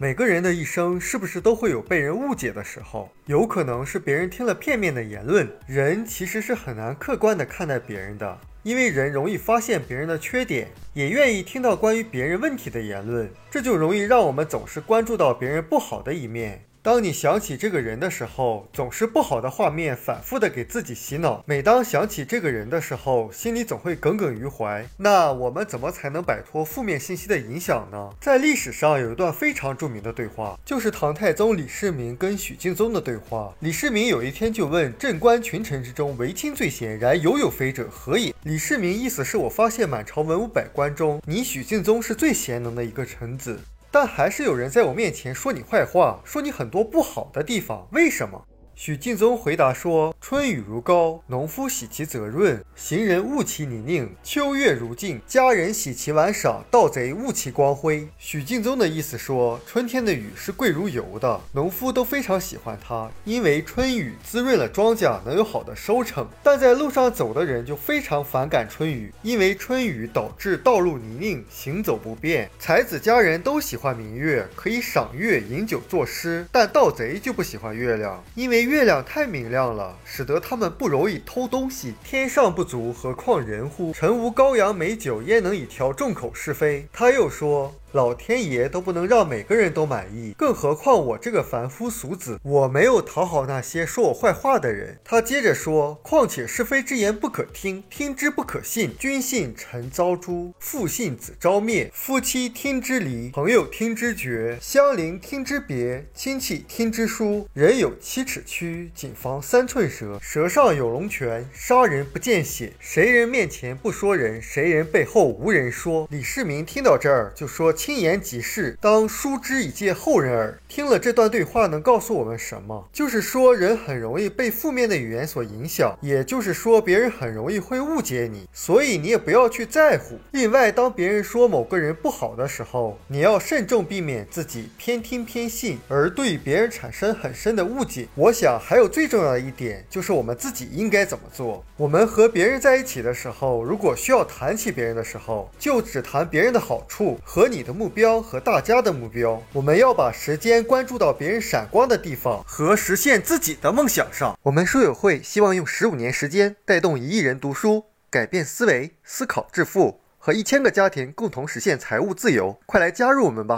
每个人的一生是不是都会有被人误解的时候？有可能是别人听了片面的言论。人其实是很难客观的看待别人的，因为人容易发现别人的缺点，也愿意听到关于别人问题的言论，这就容易让我们总是关注到别人不好的一面。当你想起这个人的时候，总是不好的画面反复的给自己洗脑。每当想起这个人的时候，心里总会耿耿于怀。那我们怎么才能摆脱负面信息的影响呢？在历史上有一段非常著名的对话，就是唐太宗李世民跟许敬宗的对话。李世民有一天就问：“镇关群臣之中，唯卿最贤，然犹有非者，何也？”李世民意思是我发现满朝文武百官中，你许敬宗是最贤能的一个臣子。但还是有人在我面前说你坏话，说你很多不好的地方，为什么？许敬宗回答说：“春雨如膏，农夫喜其泽润；行人恶其泥泞。秋月如镜，佳人喜其玩赏；盗贼恶其光辉。”许敬宗的意思说，春天的雨是贵如油的，农夫都非常喜欢它，因为春雨滋润了庄稼，能有好的收成。但在路上走的人就非常反感春雨，因为春雨导致道路泥泞，行走不便。才子佳人都喜欢明月，可以赏月、饮酒、作诗，但盗贼就不喜欢月亮，因为。月亮太明亮了，使得他们不容易偷东西。天上不足，何况人乎？臣无羔羊美酒，焉能以调众口是非？他又说。老天爷都不能让每个人都满意，更何况我这个凡夫俗子，我没有讨好那些说我坏话的人。他接着说：“况且是非之言不可听，听之不可信。君信臣遭诛，父信子遭灭，夫妻听之离，朋友听之绝，相邻听之别，亲戚听之疏。人有七尺躯，谨防三寸舌。舌上有龙泉，杀人不见血。谁人面前不说人，谁人背后无人说。”李世民听到这儿就说。轻言即是，当书之以戒后人耳。听了这段对话，能告诉我们什么？就是说，人很容易被负面的语言所影响，也就是说，别人很容易会误解你，所以你也不要去在乎。另外，当别人说某个人不好的时候，你要慎重避免自己偏听偏信，而对别人产生很深的误解。我想，还有最重要的一点，就是我们自己应该怎么做。我们和别人在一起的时候，如果需要谈起别人的时候，就只谈别人的好处和你。的目标和大家的目标，我们要把时间关注到别人闪光的地方和实现自己的梦想上。我们书友会希望用十五年时间带动一亿人读书，改变思维，思考致富，和一千个家庭共同实现财务自由。快来加入我们吧！